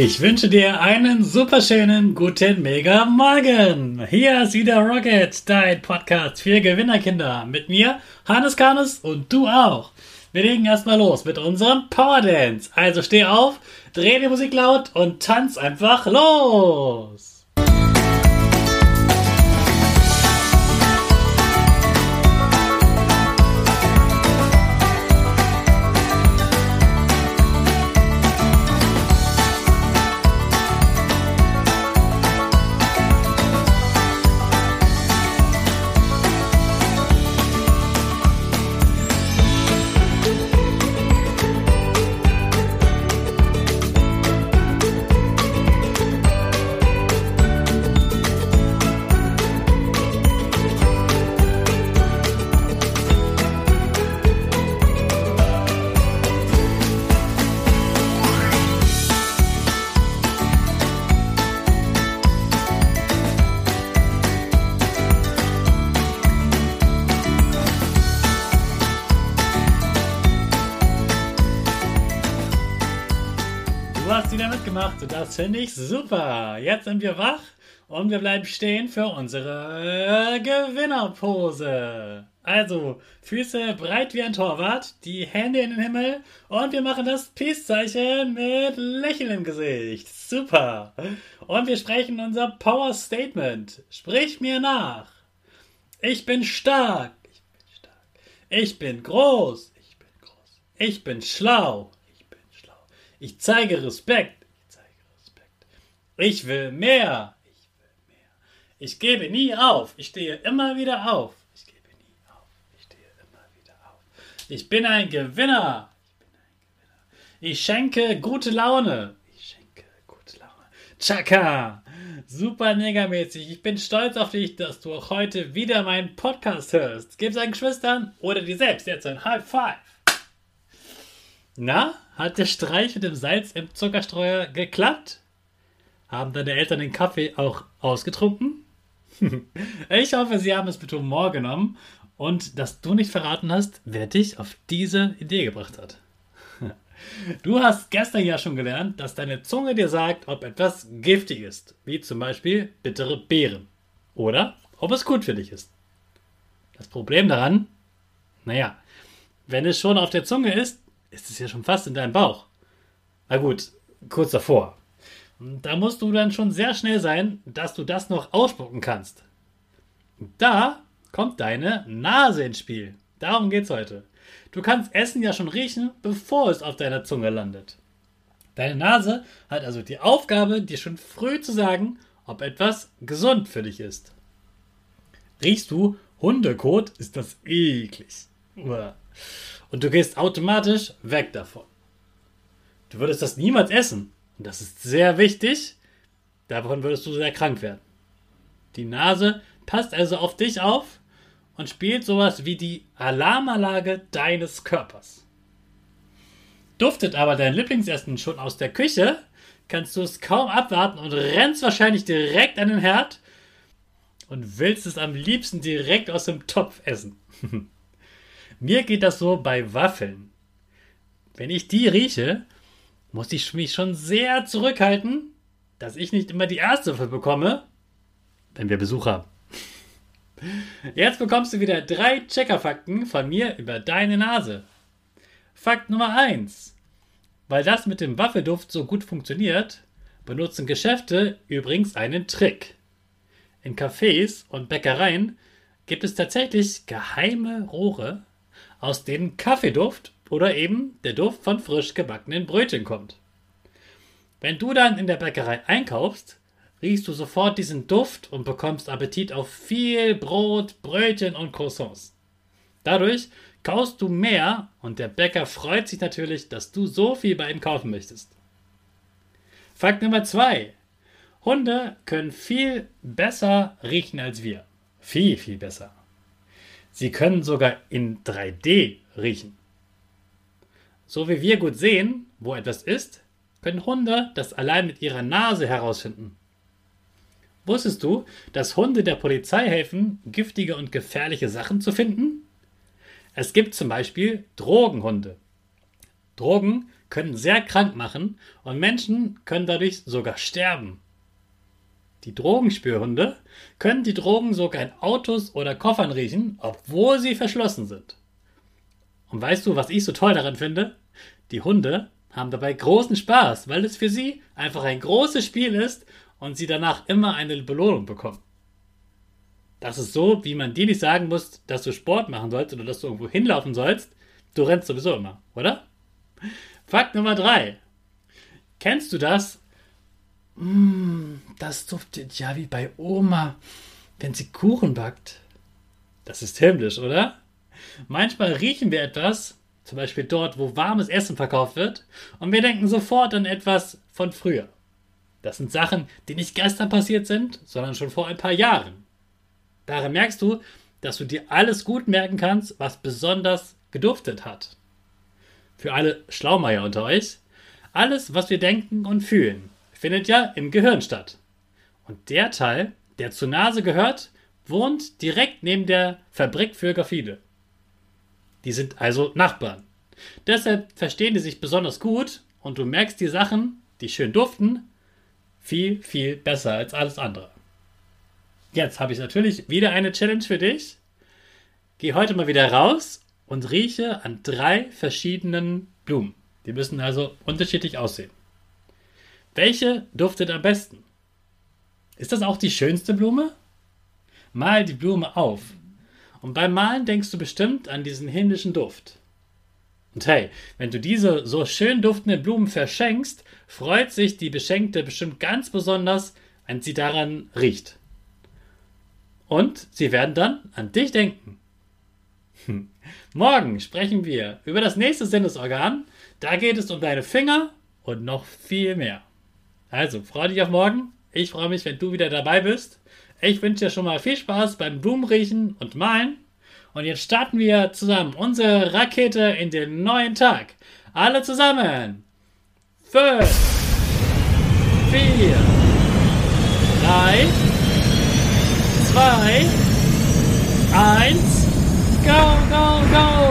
Ich wünsche dir einen superschönen guten Mega Morgen. Hier ist wieder Rocket, dein Podcast für Gewinnerkinder. Mit mir, Hannes Karnes und du auch. Wir legen erstmal los mit unserem Power Dance. Also steh auf, dreh die Musik laut und tanz einfach los. Wieder mitgemacht das finde ich super. Jetzt sind wir wach und wir bleiben stehen für unsere Gewinnerpose. Also, Füße breit wie ein Torwart, die Hände in den Himmel und wir machen das Peace-Zeichen mit Lächeln im Gesicht. Super. Und wir sprechen unser Power Statement. Sprich mir nach. Ich bin stark. Ich bin stark. Ich bin groß. Ich bin groß. Ich bin schlau. Ich bin schlau. Ich zeige Respekt. Ich will mehr. Ich will mehr. Ich gebe nie auf. Ich stehe immer wieder auf. Ich gebe nie auf. Ich stehe immer wieder auf. Ich bin ein Gewinner. Ich bin ein Gewinner. Ich schenke gute Laune. Ich schenke gute Laune. Chaka. Super megamäßig. Ich bin stolz auf dich, dass du auch heute wieder meinen Podcast hörst. Gib deinen Geschwistern oder dir selbst jetzt ein High Five. Na, hat der Streich mit dem Salz im Zuckerstreuer geklappt? Haben deine Eltern den Kaffee auch ausgetrunken? ich hoffe, sie haben es mit Humor genommen und dass du nicht verraten hast, wer dich auf diese Idee gebracht hat. Du hast gestern ja schon gelernt, dass deine Zunge dir sagt, ob etwas giftig ist, wie zum Beispiel bittere Beeren. Oder ob es gut für dich ist. Das Problem daran, naja, wenn es schon auf der Zunge ist, ist es ja schon fast in deinem Bauch. Na gut, kurz davor. Da musst du dann schon sehr schnell sein, dass du das noch ausspucken kannst. Da kommt deine Nase ins Spiel. Darum geht's heute. Du kannst Essen ja schon riechen, bevor es auf deiner Zunge landet. Deine Nase hat also die Aufgabe, dir schon früh zu sagen, ob etwas gesund für dich ist. Riechst du Hundekot, ist das eklig. Und du gehst automatisch weg davon. Du würdest das niemals essen. Und das ist sehr wichtig. Davon würdest du sehr krank werden. Die Nase passt also auf dich auf und spielt sowas wie die Alarmanlage deines Körpers. Duftet aber dein Lieblingsessen schon aus der Küche, kannst du es kaum abwarten und rennst wahrscheinlich direkt an den Herd und willst es am liebsten direkt aus dem Topf essen. Mir geht das so bei Waffeln. Wenn ich die rieche, muss ich mich schon sehr zurückhalten, dass ich nicht immer die erste Waffel bekomme, wenn wir Besuch haben. Jetzt bekommst du wieder drei Checkerfakten von mir über deine Nase. Fakt Nummer 1. Weil das mit dem Waffelduft so gut funktioniert, benutzen Geschäfte übrigens einen Trick. In Cafés und Bäckereien gibt es tatsächlich geheime Rohre, aus denen Kaffeeduft oder eben der Duft von frisch gebackenen Brötchen kommt. Wenn du dann in der Bäckerei einkaufst, riechst du sofort diesen Duft und bekommst Appetit auf viel Brot, Brötchen und Croissants. Dadurch kaufst du mehr und der Bäcker freut sich natürlich, dass du so viel bei ihm kaufen möchtest. Fakt Nummer 2. Hunde können viel besser riechen als wir. Viel, viel besser. Sie können sogar in 3D riechen. So wie wir gut sehen, wo etwas ist, können Hunde das allein mit ihrer Nase herausfinden. Wusstest du, dass Hunde der Polizei helfen, giftige und gefährliche Sachen zu finden? Es gibt zum Beispiel Drogenhunde. Drogen können sehr krank machen und Menschen können dadurch sogar sterben. Die Drogenspürhunde können die Drogen sogar in Autos oder Koffern riechen, obwohl sie verschlossen sind. Und weißt du, was ich so toll daran finde? Die Hunde haben dabei großen Spaß, weil es für sie einfach ein großes Spiel ist und sie danach immer eine Belohnung bekommen. Das ist so, wie man dir nicht sagen muss, dass du Sport machen sollst oder dass du irgendwo hinlaufen sollst. Du rennst sowieso immer, oder? Fakt Nummer drei. Kennst du das? Mm, das duftet ja wie bei Oma, wenn sie Kuchen backt. Das ist himmlisch, oder? Manchmal riechen wir etwas, zum Beispiel dort, wo warmes Essen verkauft wird, und wir denken sofort an etwas von früher. Das sind Sachen, die nicht gestern passiert sind, sondern schon vor ein paar Jahren. Daran merkst du, dass du dir alles gut merken kannst, was besonders geduftet hat. Für alle Schlaumeier unter euch, alles, was wir denken und fühlen, findet ja im Gehirn statt. Und der Teil, der zur Nase gehört, wohnt direkt neben der Fabrik für Graphide. Die sind also Nachbarn. Deshalb verstehen die sich besonders gut und du merkst die Sachen, die schön duften, viel, viel besser als alles andere. Jetzt habe ich natürlich wieder eine Challenge für dich. Geh heute mal wieder raus und rieche an drei verschiedenen Blumen. Die müssen also unterschiedlich aussehen. Welche duftet am besten? Ist das auch die schönste Blume? Mal die Blume auf. Und beim Malen denkst du bestimmt an diesen himmlischen Duft. Und hey, wenn du diese so schön duftenden Blumen verschenkst, freut sich die Beschenkte bestimmt ganz besonders, wenn sie daran riecht. Und sie werden dann an dich denken. Hm. Morgen sprechen wir über das nächste Sinnesorgan. Da geht es um deine Finger und noch viel mehr. Also, freue dich auf morgen. Ich freue mich, wenn du wieder dabei bist. Ich wünsche dir schon mal viel Spaß beim Blumenriechen und Malen. Und jetzt starten wir zusammen unsere Rakete in den neuen Tag. Alle zusammen. Fünf, vier, drei, 2, 1, go, go, go!